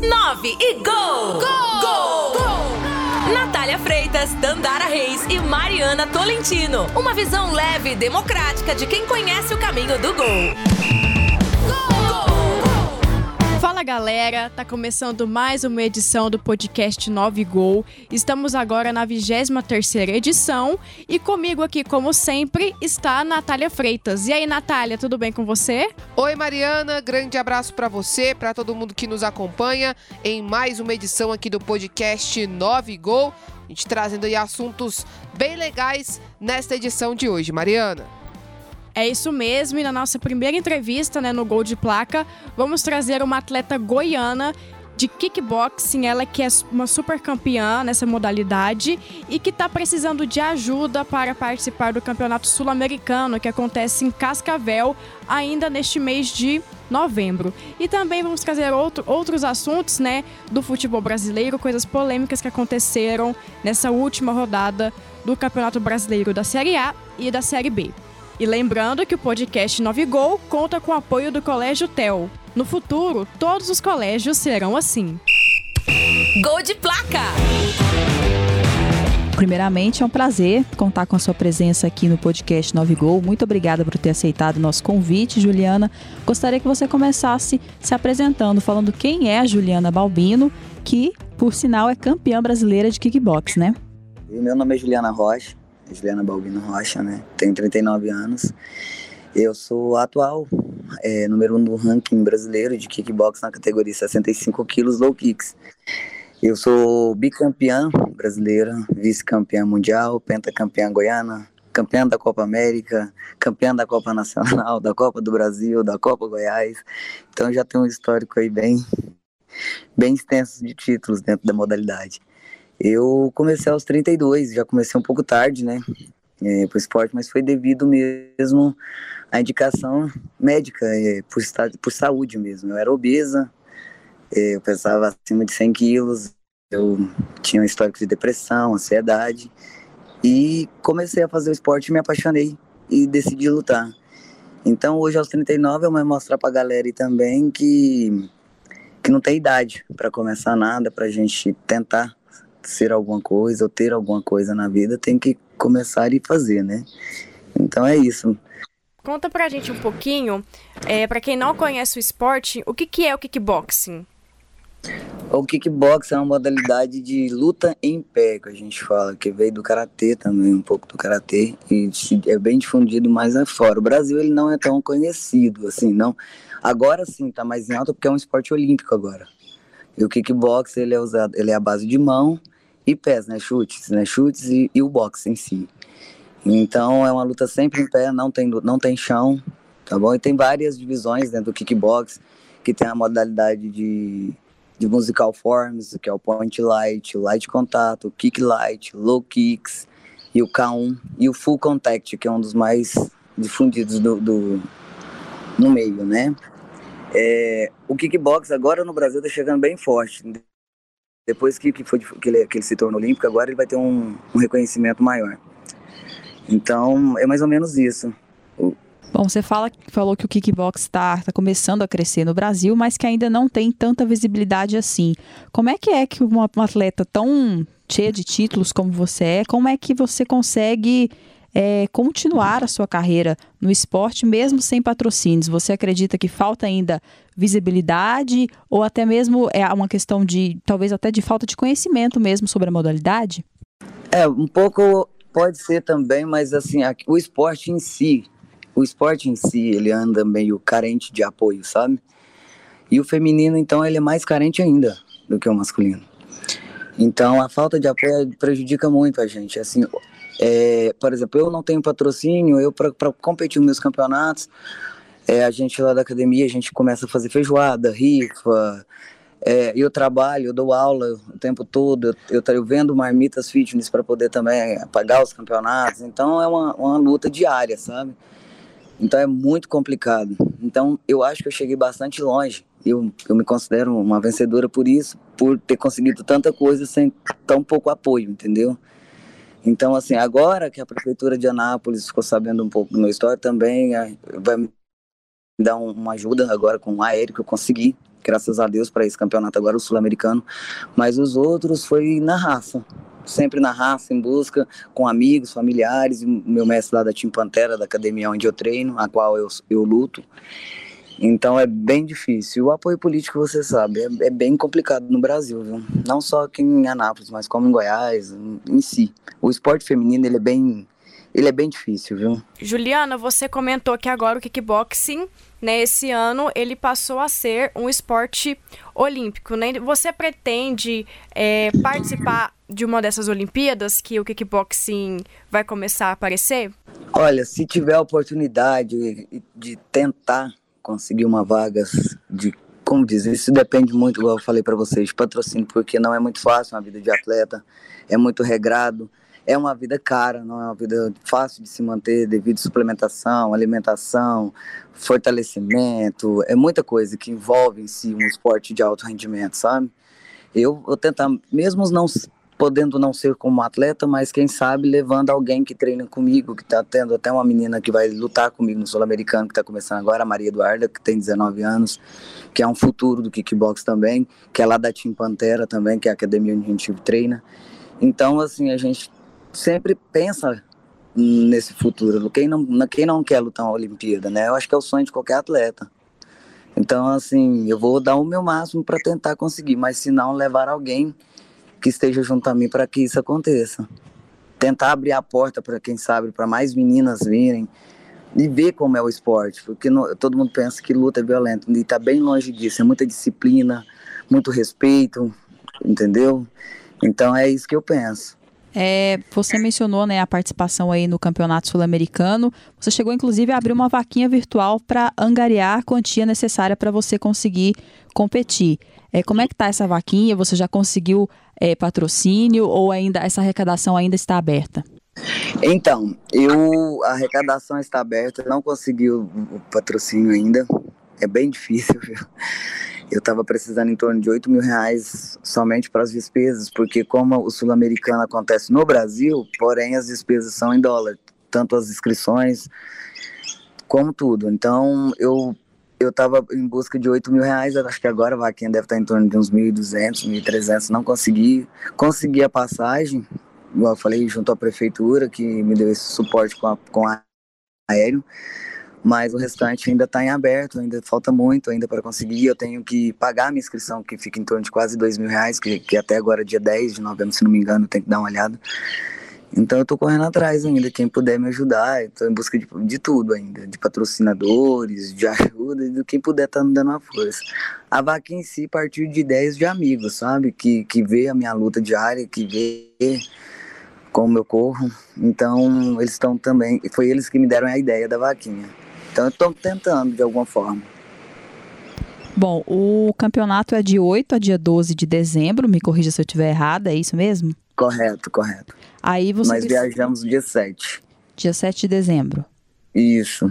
9 e gol! Gol! Gol! gol! Natália Freitas, Dandara Reis e Mariana Tolentino. Uma visão leve e democrática de quem conhece o caminho do gol. Fala galera, tá começando mais uma edição do podcast 9 Gol. Estamos agora na 23 edição e comigo aqui, como sempre, está a Natália Freitas. E aí, Natália, tudo bem com você? Oi, Mariana, grande abraço para você, para todo mundo que nos acompanha em mais uma edição aqui do podcast 9 Gol. A gente trazendo aí assuntos bem legais nesta edição de hoje, Mariana. É isso mesmo, e na nossa primeira entrevista, né, no Gol de Placa, vamos trazer uma atleta goiana de kickboxing, ela que é uma super campeã nessa modalidade e que está precisando de ajuda para participar do Campeonato Sul-Americano que acontece em Cascavel ainda neste mês de novembro. E também vamos trazer outro, outros assuntos, né, do futebol brasileiro, coisas polêmicas que aconteceram nessa última rodada do Campeonato Brasileiro da Série A e da Série B. E lembrando que o podcast 9 Gol conta com o apoio do Colégio TEL. No futuro, todos os colégios serão assim. Gol de placa! Primeiramente, é um prazer contar com a sua presença aqui no podcast 9 Gol. Muito obrigada por ter aceitado o nosso convite, Juliana. Gostaria que você começasse se apresentando, falando quem é a Juliana Balbino, que, por sinal, é campeã brasileira de kickbox, né? Meu nome é Juliana Rocha, Juliana Balbino Rocha, né? Tenho 39 anos. Eu sou atual é, número um do ranking brasileiro de kickbox na categoria 65 quilos low kicks. Eu sou bicampeã brasileira, vice-campeã mundial, pentacampeã goiana, campeã da Copa América, campeã da Copa Nacional, da Copa do Brasil, da Copa Goiás. Então já tenho um histórico aí bem, bem extenso de títulos dentro da modalidade. Eu comecei aos 32, já comecei um pouco tarde, né, é, para esporte, mas foi devido mesmo à indicação médica, é, por, por saúde mesmo. Eu era obesa, é, eu pesava acima de 100 quilos, eu tinha um histórico de depressão, ansiedade, e comecei a fazer o esporte, me apaixonei e decidi lutar. Então hoje aos 39 eu vou mostrar para a galera aí também que, que não tem idade para começar nada, para a gente tentar ser alguma coisa ou ter alguma coisa na vida, tem que começar e fazer, né? Então é isso. Conta pra gente um pouquinho, é, para quem não conhece o esporte, o que, que é o kickboxing? O kickboxing é uma modalidade de luta em pé, que a gente fala, que veio do karatê também, um pouco do karatê, e é bem difundido mais fora. O Brasil ele não é tão conhecido, assim, não. Agora sim, tá mais em alta porque é um esporte olímpico agora. E o kickbox ele é usado, ele é a base de mão e pés, né, chutes, né, chutes e, e o boxe em si. Então é uma luta sempre em pé, não tem não tem chão, tá bom? E tem várias divisões dentro do kickbox, que tem a modalidade de de musical forms, que é o point light, light contato, kick light, low kicks e o K1 e o full contact, que é um dos mais difundidos do, do no meio, né? É, o kickbox agora no Brasil está chegando bem forte. Depois que, que, foi, que, ele, que ele se tornou olímpico, agora ele vai ter um, um reconhecimento maior. Então, é mais ou menos isso. Bom, você fala, falou que o kickbox está tá começando a crescer no Brasil, mas que ainda não tem tanta visibilidade assim. Como é que é que uma, uma atleta tão cheia de títulos como você é, como é que você consegue é, continuar a sua carreira no esporte mesmo sem patrocínios? Você acredita que falta ainda visibilidade ou até mesmo é uma questão de talvez até de falta de conhecimento mesmo sobre a modalidade? É, um pouco pode ser também, mas assim, o esporte em si, o esporte em si, ele anda meio carente de apoio, sabe? E o feminino, então, ele é mais carente ainda do que o masculino. Então, a falta de apoio prejudica muito a gente. Assim, é, por exemplo, eu não tenho patrocínio, eu para competir nos meus campeonatos, é, a gente lá da academia, a gente começa a fazer feijoada, rifa, é, eu trabalho, eu dou aula o tempo todo, eu, eu, eu vendo marmitas fitness para poder também pagar os campeonatos, então é uma, uma luta diária, sabe? Então é muito complicado. Então eu acho que eu cheguei bastante longe. Eu, eu me considero uma vencedora por isso, por ter conseguido tanta coisa sem tão pouco apoio, entendeu? Então, assim, agora que a prefeitura de Anápolis ficou sabendo um pouco do meu história, também vai me dar uma ajuda agora com o aéreo que eu consegui, graças a Deus, para esse campeonato agora, o sul-americano. Mas os outros foi na raça, sempre na raça, em busca, com amigos, familiares, meu mestre lá da Team Pantera, da academia onde eu treino, a qual eu, eu luto. Então é bem difícil. O apoio político, você sabe, é, é, bem complicado no Brasil, viu? Não só aqui em Anápolis, mas como em Goiás, em, si. O esporte feminino, ele é bem ele é bem difícil, viu? Juliana, você comentou que agora o kickboxing, né, esse ano, ele passou a ser um esporte olímpico, né? Você pretende é, participar de uma dessas Olimpíadas que o kickboxing vai começar a aparecer? Olha, se tiver a oportunidade de tentar conseguir uma vaga de como dizer, isso depende muito, igual eu falei para vocês, patrocínio, porque não é muito fácil uma vida de atleta, é muito regrado, é uma vida cara, não é uma vida fácil de se manter devido à suplementação, alimentação, fortalecimento, é muita coisa que envolve em si um esporte de alto rendimento, sabe? Eu vou tentar, mesmo não podendo não ser como atleta, mas quem sabe levando alguém que treina comigo, que está tendo até uma menina que vai lutar comigo no Sul-Americano, que está começando agora, a Maria Eduarda, que tem 19 anos, que é um futuro do kickbox também, que é lá da Team Pantera também, que é a academia onde a gente treina. Então, assim, a gente sempre pensa nesse futuro. Quem não, quem não quer lutar uma Olimpíada, né? Eu acho que é o sonho de qualquer atleta. Então, assim, eu vou dar o meu máximo para tentar conseguir, mas se não, levar alguém que esteja junto a mim para que isso aconteça. Tentar abrir a porta para quem sabe, para mais meninas virem e ver como é o esporte, porque no, todo mundo pensa que luta é violenta e está bem longe disso. É muita disciplina, muito respeito, entendeu? Então é isso que eu penso. É, você mencionou né, a participação aí no Campeonato Sul-Americano. Você chegou, inclusive, a abrir uma vaquinha virtual para angariar a quantia necessária para você conseguir competir. É, como é que está essa vaquinha? Você já conseguiu é, patrocínio ou ainda essa arrecadação ainda está aberta? Então, eu a arrecadação está aberta, não consegui o, o patrocínio ainda. É bem difícil, viu? Eu estava precisando em torno de 8 mil reais somente para as despesas, porque como o sul-americano acontece no Brasil, porém as despesas são em dólar, tanto as inscrições como tudo. Então eu eu estava em busca de 8 mil reais, acho que agora a vaquinha deve estar em torno de uns 1.200, 1.300, não consegui. Consegui a passagem, igual eu falei, junto à prefeitura, que me deu esse suporte com, a, com a aéreo mas o restante ainda está em aberto, ainda falta muito ainda para conseguir. Eu tenho que pagar a minha inscrição, que fica em torno de quase dois mil reais, que, que até agora, dia 10 de novembro, se não me engano, tem que dar uma olhada. Então eu estou correndo atrás ainda, quem puder me ajudar, estou em busca de, de, tudo ainda, de patrocinadores, de ajuda, de quem puder estar tá me dando uma força. A vaca em si partiu de ideias de amigos, sabe? Que, que vê a minha luta diária, que vê como eu corro. Então eles estão também, foi eles que me deram a ideia da vaquinha. Então eu estou tentando de alguma forma. Bom, o campeonato é de 8 a dia 12 de dezembro, me corrija se eu estiver errada, é isso mesmo? Correto, correto. Aí você Nós viajamos dia 7. Dia 7 de dezembro. Isso.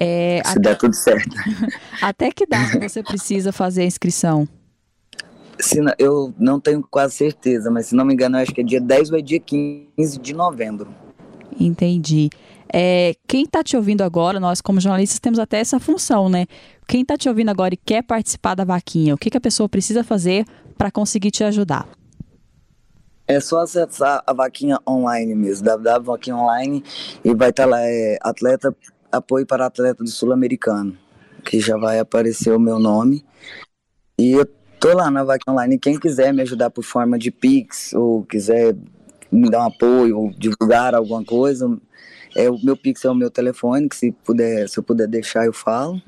É, se até... der tudo certo. até que data você precisa fazer a inscrição? Se, eu não tenho quase certeza, mas se não me engano, eu acho que é dia 10 ou é dia 15 de novembro. Entendi. É, quem está te ouvindo agora, nós como jornalistas temos até essa função, né? Quem está te ouvindo agora e quer participar da vaquinha, o que, que a pessoa precisa fazer para conseguir te ajudar? É só acessar a vaquinha online mesmo, www.vaquinha online e vai estar tá lá, é atleta, apoio para atleta do sul-americano, que já vai aparecer o meu nome. E eu tô lá na vaquinha online, quem quiser me ajudar por forma de Pix ou quiser me dar um apoio divulgar alguma coisa, é, o meu Pix é o meu telefone, que se, puder, se eu puder deixar, eu falo.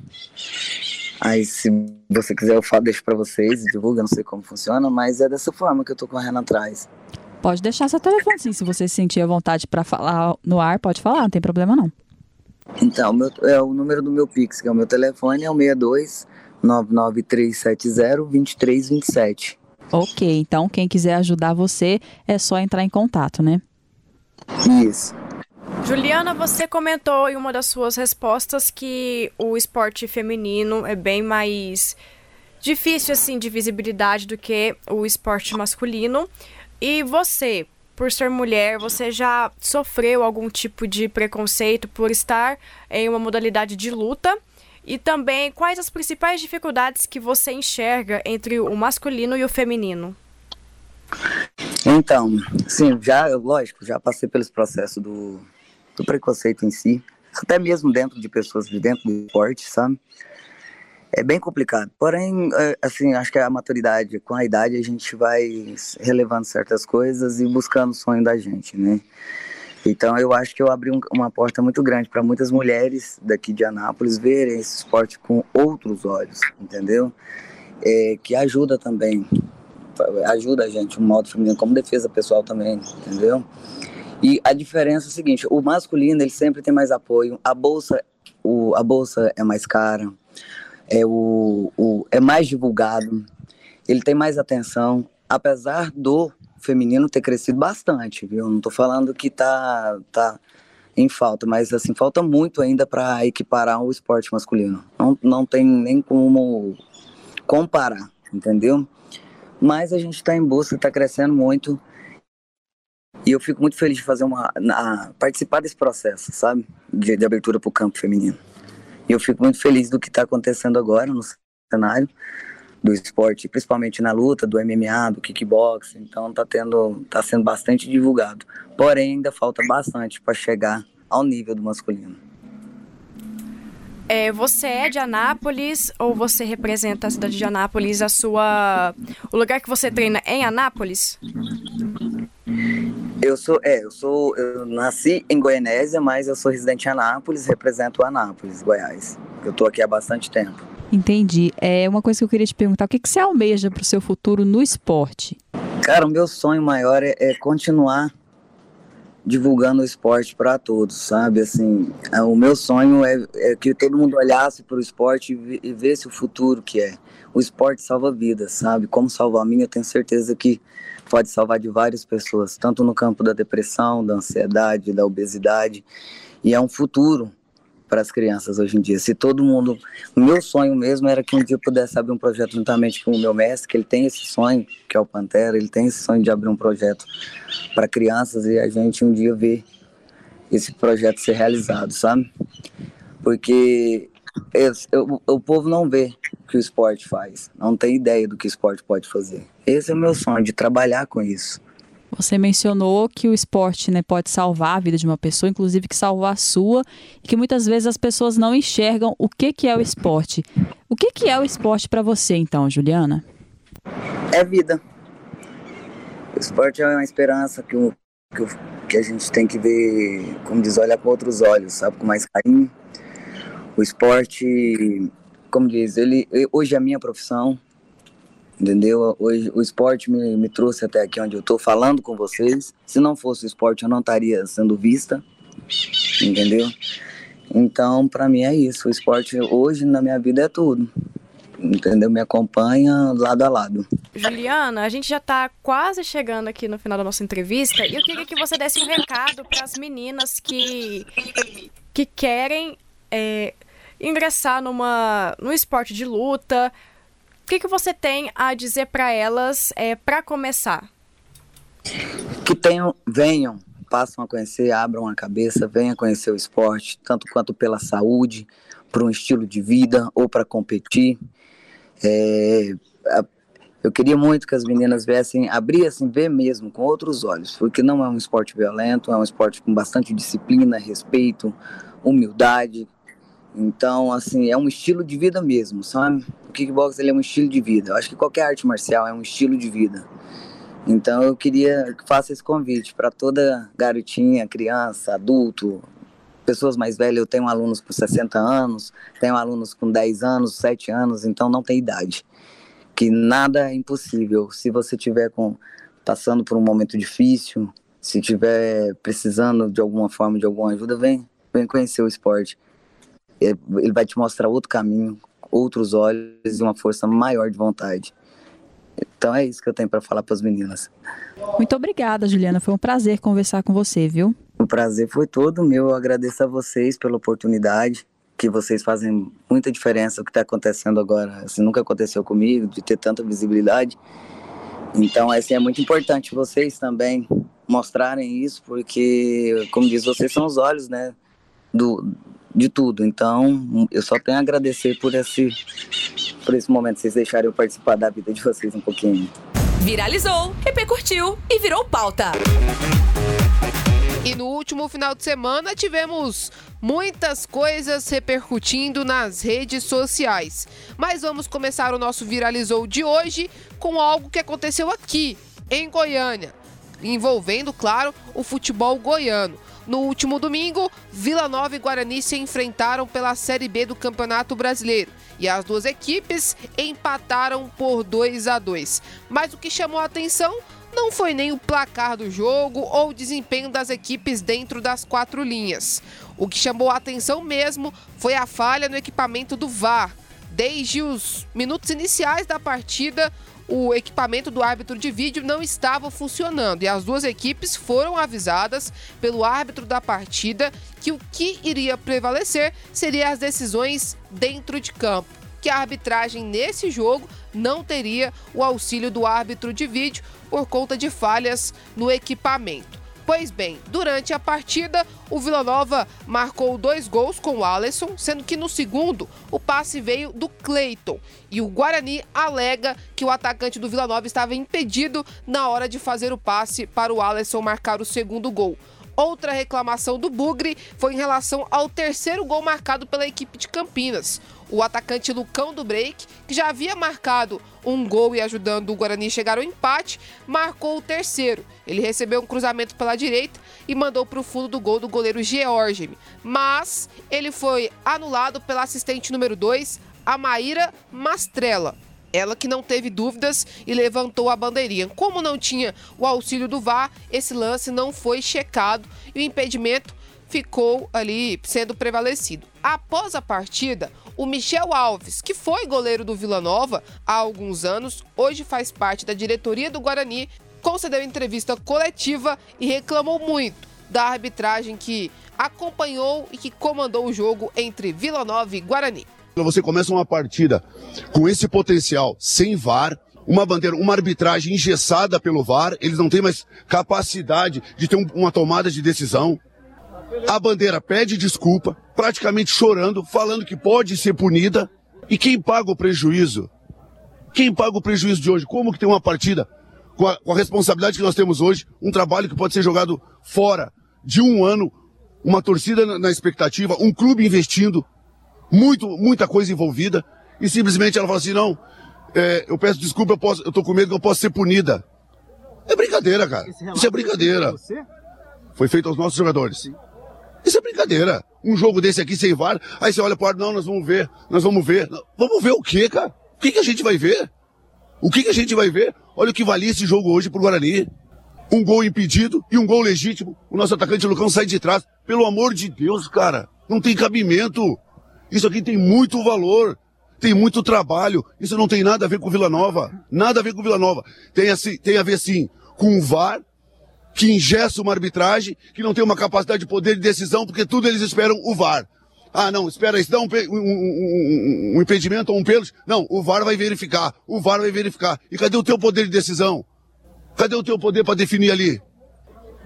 Aí, se você quiser, eu falo, deixo para vocês, divulga, não sei como funciona, mas é dessa forma que eu tô correndo atrás. Pode deixar seu telefone, sim. Se você sentir a vontade para falar no ar, pode falar, não tem problema não. Então, meu, é o número do meu Pix, que é o meu telefone, é o 62 99370 2327. Ok, então quem quiser ajudar você é só entrar em contato, né? Isso. Juliana, você comentou em uma das suas respostas que o esporte feminino é bem mais difícil assim de visibilidade do que o esporte masculino. E você, por ser mulher, você já sofreu algum tipo de preconceito por estar em uma modalidade de luta? E também, quais as principais dificuldades que você enxerga entre o masculino e o feminino? Então, sim, já, lógico, já passei pelos processos do, do preconceito em si, até mesmo dentro de pessoas de dentro do esporte, sabe? É bem complicado. Porém, é, assim, acho que a maturidade, com a idade, a gente vai relevando certas coisas e buscando o sonho da gente, né? Então, eu acho que eu abri um, uma porta muito grande para muitas mulheres daqui de Anápolis verem esse esporte com outros olhos, entendeu? É, que ajuda também, ajuda a gente, um modo feminino, como defesa pessoal também, entendeu? E a diferença é o seguinte: o masculino ele sempre tem mais apoio, a bolsa, o, a bolsa é mais cara, é, o, o, é mais divulgado, ele tem mais atenção, apesar do feminino ter crescido bastante, viu? Não estou falando que tá, tá em falta, mas assim, falta muito ainda para equiparar o esporte masculino. Não, não tem nem como comparar, entendeu? Mas a gente está em busca, está crescendo muito. E eu fico muito feliz de fazer uma. Na, participar desse processo, sabe? De, de abertura para o campo feminino. E eu fico muito feliz do que está acontecendo agora no cenário do esporte, principalmente na luta, do MMA, do kickboxing. Então tá tendo, tá sendo bastante divulgado. Porém, ainda falta bastante para chegar ao nível do masculino. É, você é de Anápolis ou você representa a cidade de Anápolis? A sua, o lugar que você treina é em Anápolis? Eu sou, é, eu sou, eu nasci em Goianésia, mas eu sou residente em Anápolis, represento Anápolis, Goiás. Eu tô aqui há bastante tempo. Entendi. É uma coisa que eu queria te perguntar: o que, que você almeja para o seu futuro no esporte? Cara, o meu sonho maior é, é continuar divulgando o esporte para todos, sabe? Assim, é, o meu sonho é, é que todo mundo olhasse para o esporte e, e visse o futuro que é. O esporte salva vidas, sabe? Como salvar a minha, eu tenho certeza que pode salvar de várias pessoas, tanto no campo da depressão, da ansiedade, da obesidade. E é um futuro para as crianças hoje em dia. Se todo mundo. O meu sonho mesmo era que um dia eu pudesse abrir um projeto juntamente com o meu mestre, que ele tem esse sonho, que é o Pantera, ele tem esse sonho de abrir um projeto para crianças e a gente um dia ver esse projeto ser realizado, sabe? Porque eu, eu, o povo não vê o que o esporte faz, não tem ideia do que o esporte pode fazer. Esse é o meu sonho, de trabalhar com isso. Você mencionou que o esporte né, pode salvar a vida de uma pessoa, inclusive que salvou a sua, e que muitas vezes as pessoas não enxergam o que, que é o esporte. O que, que é o esporte para você, então, Juliana? É vida. O esporte é uma esperança que, que, que a gente tem que ver, como diz, olhar com outros olhos, sabe, com mais carinho. O esporte, como diz, ele hoje é a minha profissão, entendeu? Hoje o esporte me, me trouxe até aqui onde eu estou falando com vocês. Se não fosse o esporte, eu não estaria sendo vista, entendeu? Então, para mim é isso. O esporte hoje na minha vida é tudo. Entendeu? Me acompanha lado a lado. Juliana, a gente já está quase chegando aqui no final da nossa entrevista e eu queria que você desse um recado para as meninas que, que querem é, ingressar numa, no esporte de luta, que, que você tem a dizer para elas é, para começar? Que tenham, venham, passam a conhecer, abram a cabeça, venham conhecer o esporte, tanto quanto pela saúde, para um estilo de vida ou para competir. É, eu queria muito que as meninas viessem, abrissem, ver mesmo com outros olhos, porque não é um esporte violento, é um esporte com bastante disciplina, respeito, humildade, então, assim, é um estilo de vida mesmo, sabe? O kickbox ele é um estilo de vida. Eu acho que qualquer arte marcial é um estilo de vida. Então, eu queria que faça esse convite para toda garotinha, criança, adulto, pessoas mais velhas. Eu tenho alunos com 60 anos, tenho alunos com 10 anos, 7 anos, então não tem idade. Que nada é impossível. Se você tiver com passando por um momento difícil, se tiver precisando de alguma forma de alguma ajuda, vem, vem conhecer o esporte ele vai te mostrar outro caminho, outros olhos e uma força maior de vontade. Então é isso que eu tenho para falar para as meninas. Muito obrigada, Juliana. Foi um prazer conversar com você, viu? O prazer foi todo meu. Eu agradeço a vocês pela oportunidade, que vocês fazem muita diferença o que está acontecendo agora. Assim, nunca aconteceu comigo, de ter tanta visibilidade. Então, assim, é muito importante vocês também mostrarem isso, porque, como diz, vocês são os olhos, né, do, de tudo. Então, eu só tenho a agradecer por esse, por esse momento, vocês deixarem eu participar da vida de vocês um pouquinho. Viralizou, repercutiu e virou pauta. E no último final de semana tivemos muitas coisas repercutindo nas redes sociais. Mas vamos começar o nosso Viralizou de hoje com algo que aconteceu aqui, em Goiânia, envolvendo, claro, o futebol goiano. No último domingo, Vila Nova e Guarani se enfrentaram pela Série B do Campeonato Brasileiro e as duas equipes empataram por 2 a 2. Mas o que chamou a atenção não foi nem o placar do jogo ou o desempenho das equipes dentro das quatro linhas. O que chamou a atenção mesmo foi a falha no equipamento do VAR. Desde os minutos iniciais da partida, o equipamento do árbitro de vídeo não estava funcionando e as duas equipes foram avisadas pelo árbitro da partida que o que iria prevalecer seria as decisões dentro de campo, que a arbitragem nesse jogo não teria o auxílio do árbitro de vídeo por conta de falhas no equipamento. Pois bem, durante a partida, o Vila Nova marcou dois gols com o Alisson, sendo que no segundo o passe veio do Cleiton. E o Guarani alega que o atacante do Vila Nova estava impedido na hora de fazer o passe para o Alisson marcar o segundo gol. Outra reclamação do Bugre foi em relação ao terceiro gol marcado pela equipe de Campinas. O atacante Lucão do Break, que já havia marcado um gol e ajudando o Guarani a chegar ao empate, marcou o terceiro. Ele recebeu um cruzamento pela direita e mandou para o fundo do gol do goleiro George. Mas ele foi anulado pela assistente número 2, a Maíra Mastrella. Ela que não teve dúvidas e levantou a bandeirinha. Como não tinha o auxílio do VAR, esse lance não foi checado e o impedimento ficou ali sendo prevalecido. Após a partida, o Michel Alves, que foi goleiro do Vila Nova há alguns anos, hoje faz parte da diretoria do Guarani, concedeu entrevista coletiva e reclamou muito da arbitragem que acompanhou e que comandou o jogo entre Vila Nova e Guarani. Você começa uma partida com esse potencial sem VAR, uma bandeira, uma arbitragem engessada pelo VAR, eles não têm mais capacidade de ter um, uma tomada de decisão. A bandeira pede desculpa, praticamente chorando, falando que pode ser punida. E quem paga o prejuízo? Quem paga o prejuízo de hoje? Como que tem uma partida com a, com a responsabilidade que nós temos hoje, um trabalho que pode ser jogado fora de um ano, uma torcida na, na expectativa, um clube investindo, muito, muita coisa envolvida, e simplesmente ela fala assim, não, é, eu peço desculpa, eu, posso, eu tô com medo que eu possa ser punida. É brincadeira, cara. Isso é brincadeira. Foi feito aos nossos jogadores. Sim. Isso é brincadeira. Um jogo desse aqui sem VAR, aí você olha para não, nós vamos ver, nós vamos ver. Vamos ver o quê, cara? O que, que a gente vai ver? O que, que a gente vai ver? Olha o que valia esse jogo hoje pro Guarani. Um gol impedido e um gol legítimo. O nosso atacante Lucão sai de trás. Pelo amor de Deus, cara. Não tem cabimento. Isso aqui tem muito valor. Tem muito trabalho. Isso não tem nada a ver com Vila Nova. Nada a ver com Vila Nova. Tem, assim, tem a ver, sim, com o VAR, que ingessa uma arbitragem, que não tem uma capacidade de poder de decisão, porque tudo eles esperam o VAR. Ah, não, espera, isso dá um, um, um, um, impedimento ou um pênalti. Não, o VAR vai verificar, o VAR vai verificar. E cadê o teu poder de decisão? Cadê o teu poder para definir ali?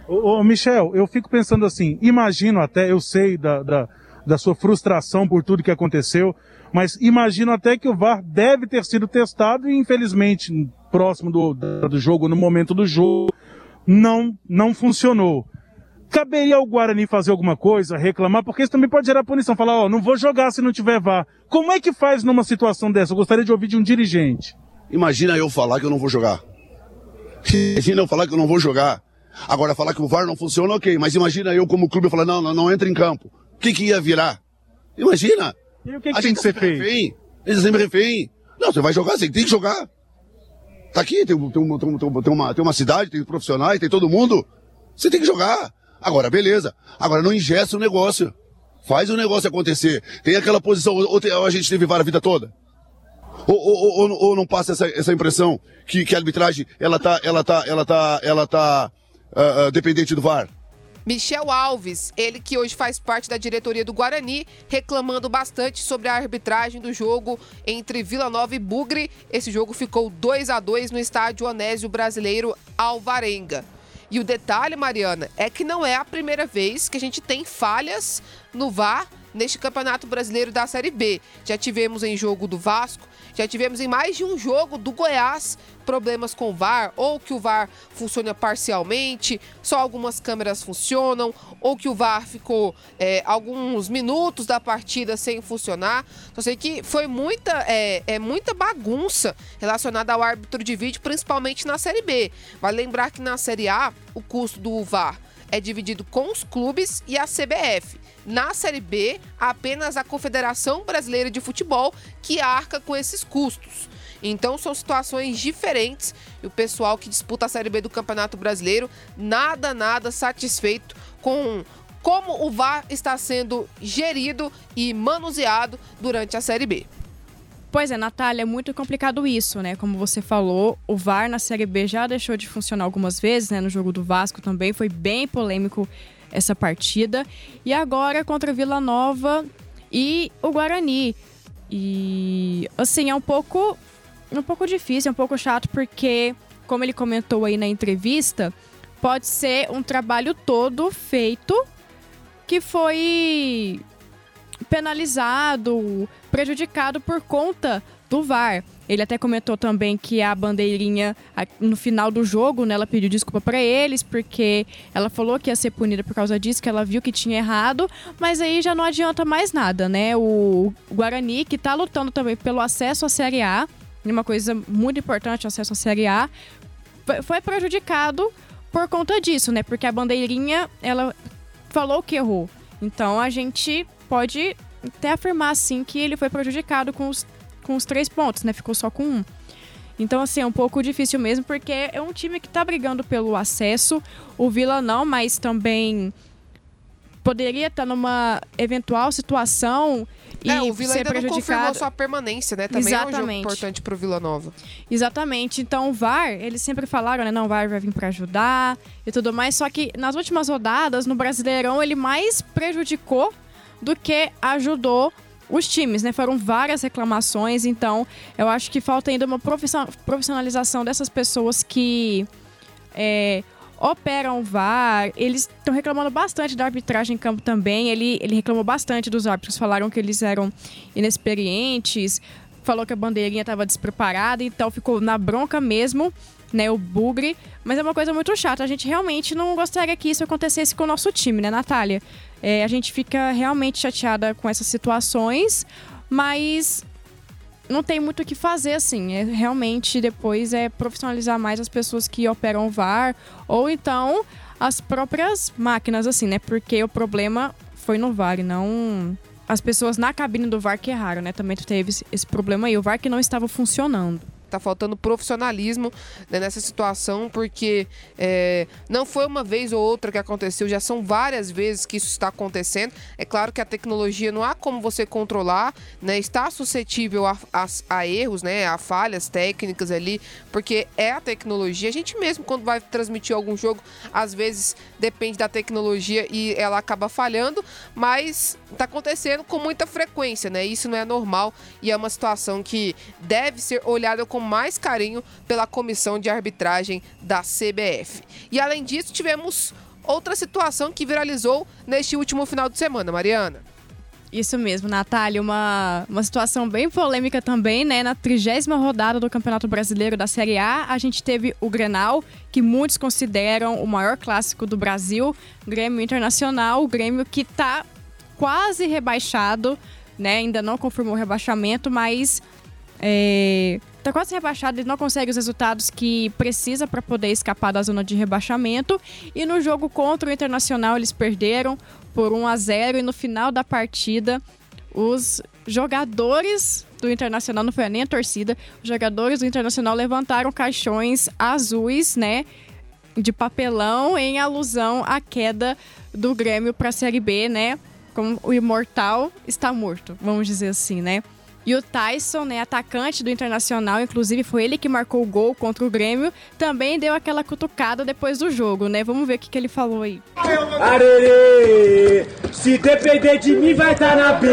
Ô, ô, Michel, eu fico pensando assim, imagino até, eu sei da, da, da sua frustração por tudo que aconteceu, mas imagino até que o VAR deve ter sido testado e infelizmente próximo do, do jogo, no momento do jogo, não, não funcionou. Caberia ao Guarani fazer alguma coisa, reclamar, porque isso também pode gerar punição. Falar, ó, oh, não vou jogar se não tiver VAR. Como é que faz numa situação dessa? Eu gostaria de ouvir de um dirigente. Imagina eu falar que eu não vou jogar. Imagina eu falar que eu não vou jogar. Agora, falar que o VAR não funciona, ok. Mas imagina eu, como clube, falar, não, não, não entra em campo. O que, que ia virar? Imagina. E o que, que tem que ser feito? Refém. Eles sempre refém. Não, você vai jogar, você tem que jogar. Tá aqui, tem, tem, tem, tem, uma, tem uma cidade, tem profissionais, tem todo mundo. Você tem que jogar. Agora, beleza. Agora não ingesta o negócio. Faz o negócio acontecer. Tem aquela posição, ou, ou a gente teve VAR a vida toda. Ou, ou, ou, ou, não passa essa, essa impressão que, que a arbitragem ela tá, ela tá, ela tá, ela tá uh, uh, dependente do VAR? Michel Alves, ele que hoje faz parte da diretoria do Guarani, reclamando bastante sobre a arbitragem do jogo entre Vila Nova e Bugre. Esse jogo ficou 2 a 2 no estádio Onésio Brasileiro Alvarenga. E o detalhe, Mariana, é que não é a primeira vez que a gente tem falhas no VAR neste Campeonato Brasileiro da Série B. Já tivemos em jogo do Vasco, já tivemos em mais de um jogo do Goiás problemas com o VAR, ou que o VAR funciona parcialmente, só algumas câmeras funcionam, ou que o VAR ficou é, alguns minutos da partida sem funcionar. Só sei que foi muita, é, é muita bagunça relacionada ao árbitro de vídeo, principalmente na Série B. Vale lembrar que na Série A, o custo do VAR é dividido com os clubes e a CBF. Na Série B, apenas a Confederação Brasileira de Futebol que arca com esses custos. Então são situações diferentes e o pessoal que disputa a Série B do Campeonato Brasileiro nada, nada satisfeito com como o VAR está sendo gerido e manuseado durante a Série B. Pois é, Natália, é muito complicado isso, né? Como você falou, o VAR na Série B já deixou de funcionar algumas vezes, né? No jogo do Vasco também foi bem polêmico essa partida. E agora contra Vila Nova e o Guarani. E assim, é um pouco um pouco difícil, é um pouco chato porque como ele comentou aí na entrevista, pode ser um trabalho todo feito que foi penalizado, prejudicado por conta do VAR. Ele até comentou também que a bandeirinha, no final do jogo, né, ela pediu desculpa para eles, porque ela falou que ia ser punida por causa disso, que ela viu que tinha errado, mas aí já não adianta mais nada, né? O Guarani, que tá lutando também pelo acesso à Série A, uma coisa muito importante, acesso à Série A, foi prejudicado por conta disso, né? Porque a bandeirinha, ela falou que errou. Então a gente pode até afirmar, assim, que ele foi prejudicado com os, com os três pontos, né? Ficou só com um. Então, assim, é um pouco difícil mesmo, porque é um time que tá brigando pelo acesso. O Vila não, mas também poderia estar tá numa eventual situação e é, o Vila ser ainda prejudicado. não confirmou sua permanência, né? Também Exatamente. é um jogo importante pro Vila Nova. Exatamente. Então, o VAR, eles sempre falaram, né? Não, o VAR vai vir para ajudar e tudo mais. Só que nas últimas rodadas, no Brasileirão, ele mais prejudicou do que ajudou os times, né? Foram várias reclamações, então eu acho que falta ainda uma profissionalização dessas pessoas que é, operam o VAR. Eles estão reclamando bastante da arbitragem em campo também. Ele, ele reclamou bastante dos árbitros, falaram que eles eram inexperientes, falou que a bandeirinha estava despreparada, então ficou na bronca mesmo né, o bugre, mas é uma coisa muito chata. A gente realmente não gostaria que isso acontecesse com o nosso time, né, Natália? É, a gente fica realmente chateada com essas situações, mas não tem muito o que fazer, assim. É, realmente, depois é profissionalizar mais as pessoas que operam o VAR, ou então as próprias máquinas, assim, né? Porque o problema foi no VAR e não as pessoas na cabine do VAR que erraram, né? Também teve esse problema aí, o VAR que não estava funcionando tá faltando profissionalismo né, nessa situação, porque é, não foi uma vez ou outra que aconteceu, já são várias vezes que isso está acontecendo. É claro que a tecnologia não há como você controlar, né, está suscetível a, a, a erros, né, a falhas técnicas ali, porque é a tecnologia. A gente mesmo, quando vai transmitir algum jogo, às vezes depende da tecnologia e ela acaba falhando, mas está acontecendo com muita frequência, né? Isso não é normal e é uma situação que deve ser olhada com mais carinho pela comissão de arbitragem da CBF. E além disso, tivemos outra situação que viralizou neste último final de semana, Mariana. Isso mesmo, Natália. Uma, uma situação bem polêmica também, né? Na trigésima rodada do Campeonato Brasileiro da Série A, a gente teve o Grenal, que muitos consideram o maior clássico do Brasil, Grêmio Internacional, o Grêmio que tá quase rebaixado, né? Ainda não confirmou o rebaixamento, mas é, tá quase rebaixado e não consegue os resultados que precisa para poder escapar da zona de rebaixamento. E no jogo contra o Internacional eles perderam por 1 a 0 e no final da partida os jogadores do Internacional, não foi nem a torcida, os jogadores do Internacional levantaram caixões azuis, né, de papelão em alusão à queda do Grêmio para a Série B, né? Como o imortal está morto, vamos dizer assim, né? E o Tyson, né, atacante do Internacional, inclusive foi ele que marcou o gol contra o Grêmio, também deu aquela cutucada depois do jogo, né? Vamos ver o que, que ele falou aí. Arerê, se depender de mim vai estar tá na B.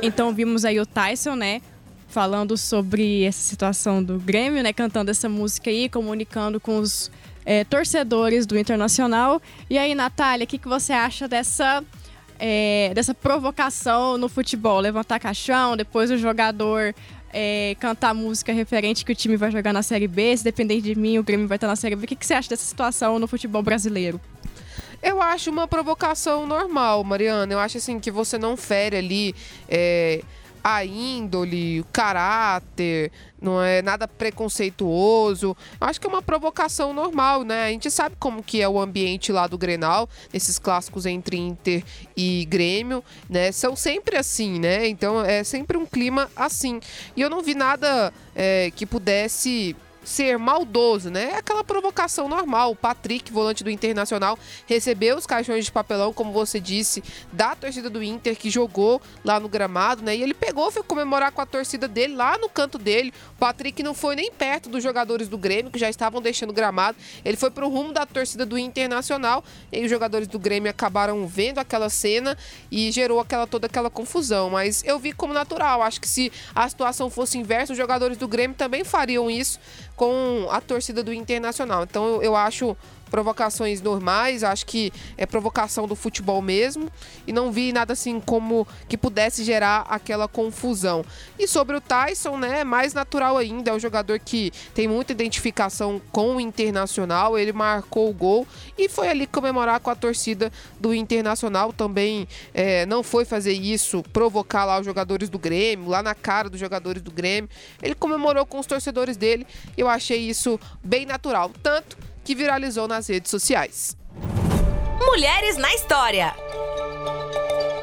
Então vimos aí o Tyson, né, falando sobre essa situação do Grêmio, né, cantando essa música aí, comunicando com os é, torcedores do Internacional. E aí, Natália, o que, que você acha dessa é, dessa provocação no futebol, levantar caixão, depois o jogador é, cantar música referente que o time vai jogar na Série B, se depender de mim, o Grêmio vai estar na Série B. O que, que você acha dessa situação no futebol brasileiro? Eu acho uma provocação normal, Mariana. Eu acho assim que você não fere ali é, a índole, o caráter, não é nada preconceituoso. Eu acho que é uma provocação normal, né? A gente sabe como que é o ambiente lá do Grenal, esses clássicos entre Inter e Grêmio, né? São sempre assim, né? Então é sempre um clima assim. E eu não vi nada é, que pudesse ser maldoso, né? É aquela provocação normal. O Patrick, volante do Internacional, recebeu os caixões de papelão, como você disse, da torcida do Inter que jogou lá no gramado, né? E ele pegou, foi comemorar com a torcida dele lá no canto dele. O Patrick não foi nem perto dos jogadores do Grêmio, que já estavam deixando o gramado. Ele foi pro rumo da torcida do Internacional e os jogadores do Grêmio acabaram vendo aquela cena e gerou aquela toda aquela confusão. Mas eu vi como natural. Acho que se a situação fosse inversa, os jogadores do Grêmio também fariam isso com a torcida do Internacional. Então eu, acho provocações normais, acho que é provocação do futebol mesmo, e não vi nada assim como que pudesse gerar aquela confusão. E sobre o Tyson, né, mais natural ainda, é um jogador que tem muita identificação com o Internacional, ele marcou o gol e foi ali comemorar com a torcida do Internacional, também é, não foi fazer isso, provocar lá os jogadores do Grêmio, lá na cara dos jogadores do Grêmio, ele comemorou com os torcedores dele, eu achei isso bem natural, tanto que viralizou nas redes sociais. Mulheres na História.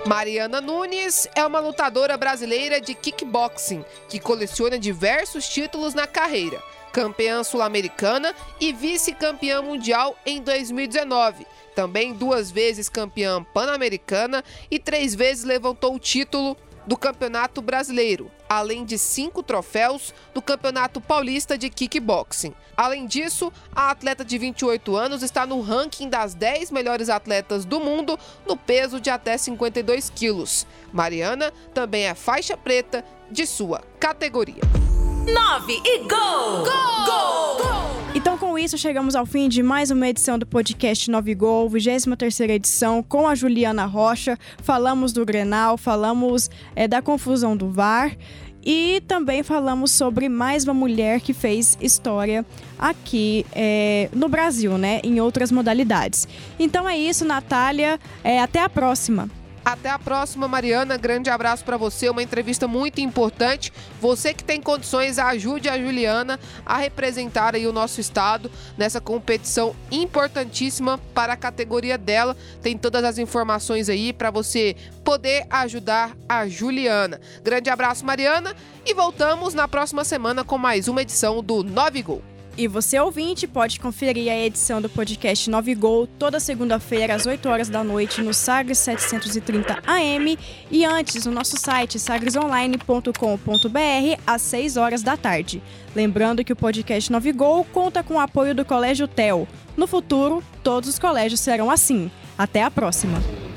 Mariana Nunes é uma lutadora brasileira de kickboxing que coleciona diversos títulos na carreira. Campeã sul-americana e vice-campeã mundial em 2019. Também duas vezes campeã pan-americana e três vezes levantou o título do Campeonato Brasileiro, além de cinco troféus do Campeonato Paulista de Kickboxing. Além disso, a atleta de 28 anos está no ranking das 10 melhores atletas do mundo no peso de até 52 quilos. Mariana também é faixa preta de sua categoria. 9 e gol! Gol! Gol! Então, com isso, chegamos ao fim de mais uma edição do podcast 9 Gol, 23 edição, com a Juliana Rocha. Falamos do Grenal, falamos é, da confusão do VAR e também falamos sobre mais uma mulher que fez história aqui é, no Brasil, né? Em outras modalidades. Então é isso, Natália. É, até a próxima. Até a próxima, Mariana. Grande abraço para você. Uma entrevista muito importante. Você que tem condições, ajude a Juliana a representar aí o nosso estado nessa competição importantíssima para a categoria dela. Tem todas as informações aí para você poder ajudar a Juliana. Grande abraço, Mariana. E voltamos na próxima semana com mais uma edição do 9 Gol. E você, ouvinte, pode conferir a edição do podcast 9 Gol toda segunda-feira às 8 horas da noite no Sagres 730 AM e antes no nosso site sagresonline.com.br às 6 horas da tarde. Lembrando que o podcast 9 Gol conta com o apoio do Colégio TEL. No futuro, todos os colégios serão assim. Até a próxima!